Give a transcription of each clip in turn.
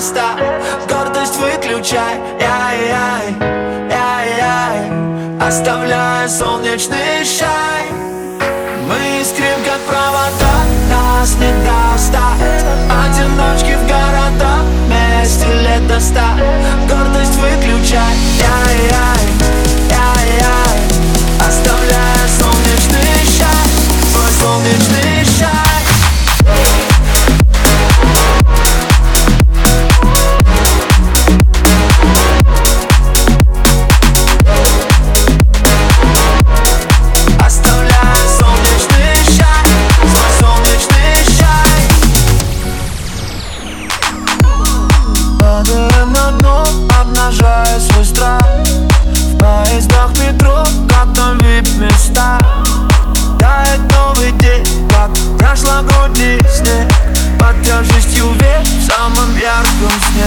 ста Гордость выключай, яй-яй, яй-яй Оставляя солнечный шай обнажая свой страх. В поездах метро, как там вип-места Тает новый день, как прошлогодний снег. Под тяжестью век в самом ярком сне.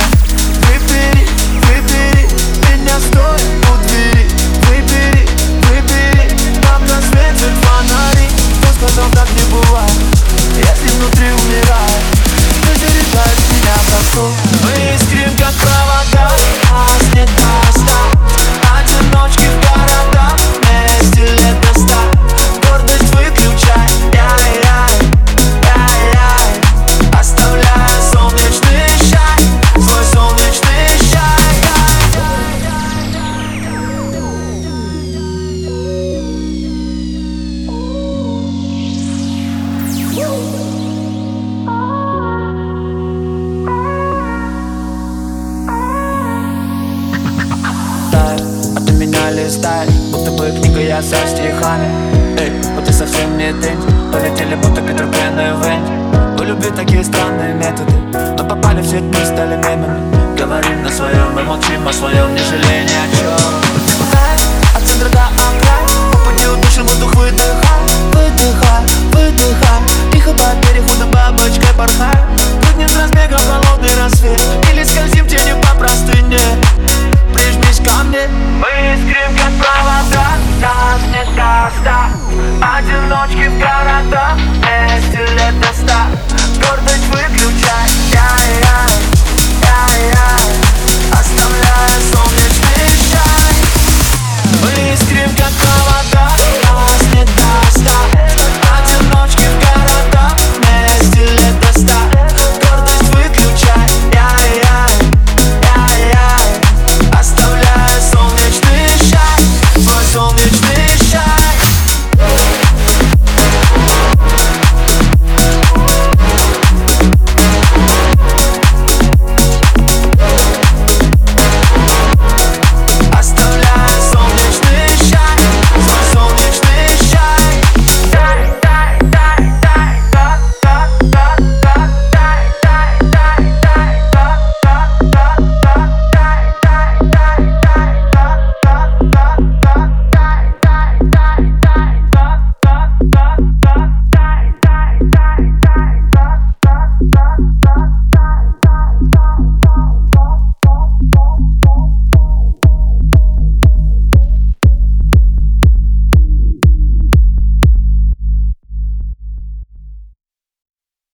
Выбери, выбери меня стоя у двери Выбери, выбери, пока светят фонари. Кто сказал так не бывает, если внутри умирает. Ты заряжаешь меня Мы листаешь Будто бы книга я со стихами. Эй, вот ты совсем не дынь Полетели будто Питер Пен и Вэнь. У любви такие странные методы? Мы попали в сеть, мы стали мемами. Говорим на своем и молчим о своем Не жалея ни о чем Chodź, give God.